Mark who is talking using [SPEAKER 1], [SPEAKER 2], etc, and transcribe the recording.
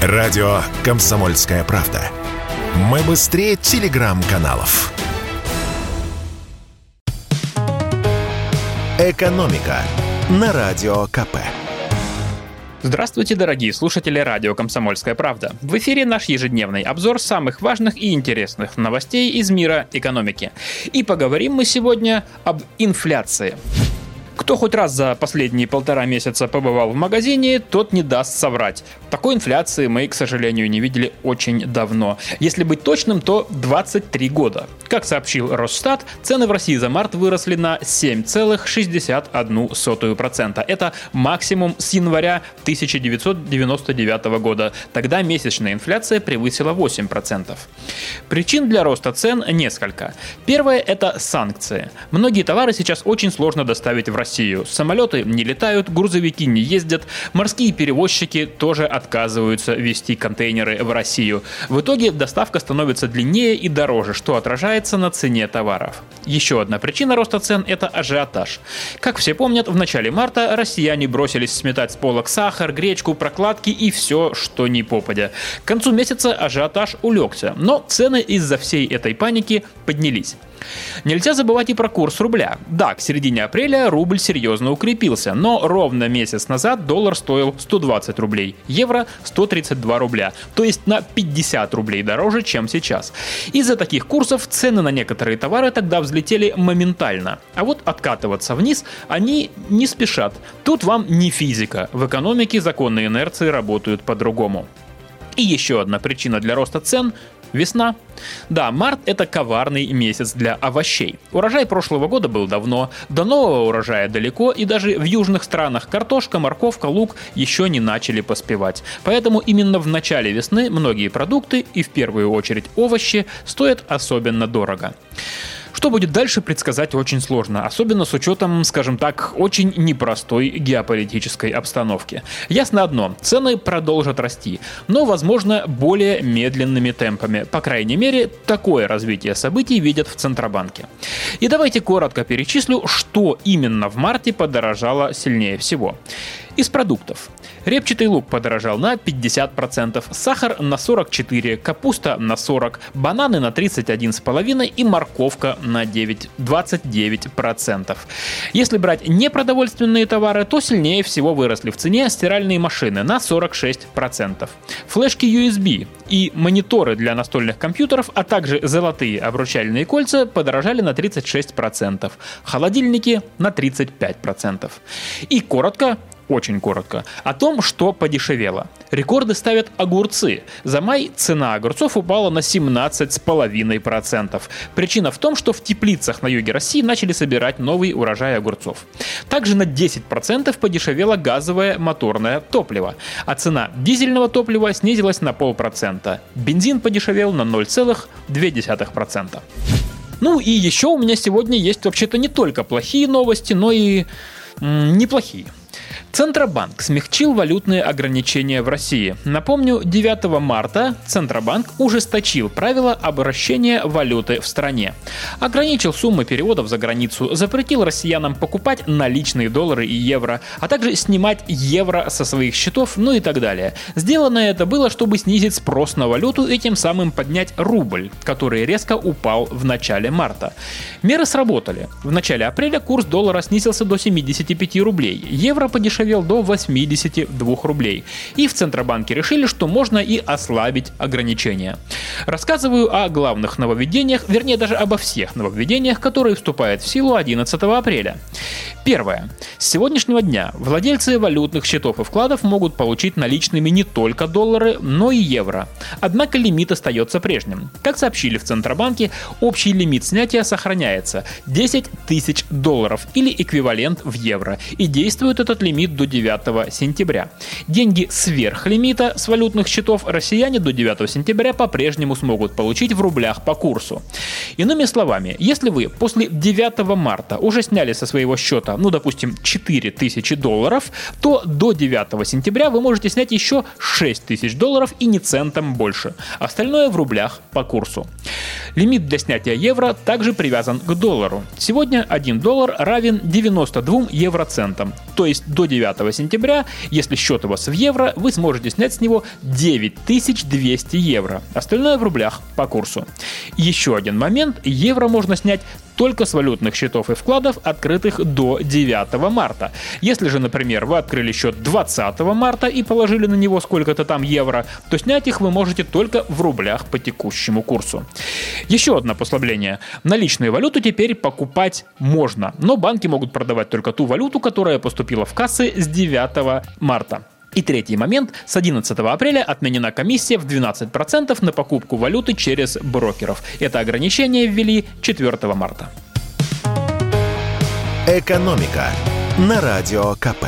[SPEAKER 1] Радио «Комсомольская правда». Мы быстрее телеграм-каналов. «Экономика» на Радио КП.
[SPEAKER 2] Здравствуйте, дорогие слушатели радио «Комсомольская правда». В эфире наш ежедневный обзор самых важных и интересных новостей из мира экономики. И поговорим мы сегодня об инфляции. Кто хоть раз за последние полтора месяца побывал в магазине, тот не даст соврать. Такой инфляции мы, к сожалению, не видели очень давно. Если быть точным, то 23 года. Как сообщил Росстат, цены в России за март выросли на 7,61%. Это максимум с января 1999 года. Тогда месячная инфляция превысила 8%. Причин для роста цен несколько. Первое – это санкции. Многие товары сейчас очень сложно доставить в Россию Россию. Самолеты не летают, грузовики не ездят, морские перевозчики тоже отказываются вести контейнеры в Россию. В итоге доставка становится длиннее и дороже, что отражается на цене товаров. Еще одна причина роста цен – это ажиотаж. Как все помнят, в начале марта россияне бросились сметать с полок сахар, гречку, прокладки и все, что не попадя. К концу месяца ажиотаж улегся, но цены из-за всей этой паники поднялись. Нельзя забывать и про курс рубля. Да, к середине апреля рубль серьезно укрепился, но ровно месяц назад доллар стоил 120 рублей, евро 132 рубля, то есть на 50 рублей дороже, чем сейчас. Из-за таких курсов цены на некоторые товары тогда взлетели моментально, а вот откатываться вниз они не спешат. Тут вам не физика, в экономике законы инерции работают по-другому. И еще одна причина для роста цен Весна. Да, март это коварный месяц для овощей. Урожай прошлого года был давно, до нового урожая далеко, и даже в южных странах картошка, морковка, лук еще не начали поспевать. Поэтому именно в начале весны многие продукты, и в первую очередь овощи, стоят особенно дорого. Что будет дальше, предсказать очень сложно, особенно с учетом, скажем так, очень непростой геополитической обстановки. Ясно одно, цены продолжат расти, но, возможно, более медленными темпами. По крайней мере, такое развитие событий видят в Центробанке. И давайте коротко перечислю, что именно в марте подорожало сильнее всего. Из продуктов. Репчатый лук подорожал на 50%, сахар на 44%, капуста на 40%, бананы на 31,5% и морковка на 9, 29%. Если брать непродовольственные товары, то сильнее всего выросли в цене стиральные машины на 46%. Флешки USB и мониторы для настольных компьютеров, а также золотые обручальные кольца подорожали на 36%, холодильники на 35%. И коротко, очень коротко, о том, что подешевело. Рекорды ставят огурцы. За май цена огурцов упала на 17,5%. Причина в том, что в теплицах на юге России начали собирать новый урожай огурцов. Также на 10% подешевело газовое моторное топливо, а цена дизельного топлива снизилась на полпроцента. Бензин подешевел на 0,2%. Ну и еще у меня сегодня есть вообще-то не только плохие новости, но и неплохие. Центробанк смягчил валютные ограничения в России. Напомню, 9 марта Центробанк ужесточил правила обращения валюты в стране. Ограничил суммы переводов за границу, запретил россиянам покупать наличные доллары и евро, а также снимать евро со своих счетов, ну и так далее. Сделано это было, чтобы снизить спрос на валюту и тем самым поднять рубль, который резко упал в начале марта. Меры сработали. В начале апреля курс доллара снизился до 75 рублей, евро подешевел подешевел до 82 рублей. И в Центробанке решили, что можно и ослабить ограничения. Рассказываю о главных нововведениях, вернее даже обо всех нововведениях, которые вступают в силу 11 апреля. Первое. С сегодняшнего дня владельцы валютных счетов и вкладов могут получить наличными не только доллары, но и евро. Однако лимит остается прежним. Как сообщили в Центробанке, общий лимит снятия сохраняется 10 тысяч долларов или эквивалент в евро. И действует этот лимит лимит до 9 сентября. Деньги сверх лимита с валютных счетов россияне до 9 сентября по-прежнему смогут получить в рублях по курсу. Иными словами, если вы после 9 марта уже сняли со своего счета, ну, допустим, 4000 долларов, то до 9 сентября вы можете снять еще 6000 долларов и не центом больше. Остальное в рублях по курсу. Лимит для снятия евро также привязан к доллару. Сегодня 1 доллар равен 92 евроцентам, то есть до 9 9 сентября, если счет у вас в евро, вы сможете снять с него 9200 евро. Остальное в рублях по курсу. Еще один момент. Евро можно снять только с валютных счетов и вкладов, открытых до 9 марта. Если же, например, вы открыли счет 20 марта и положили на него сколько-то там евро, то снять их вы можете только в рублях по текущему курсу. Еще одно послабление. Наличную валюту теперь покупать можно, но банки могут продавать только ту валюту, которая поступила в кассы с 9 марта. И третий момент. С 11 апреля отменена комиссия в 12% на покупку валюты через брокеров. Это ограничение ввели 4 марта.
[SPEAKER 1] «Экономика» на Радио КП.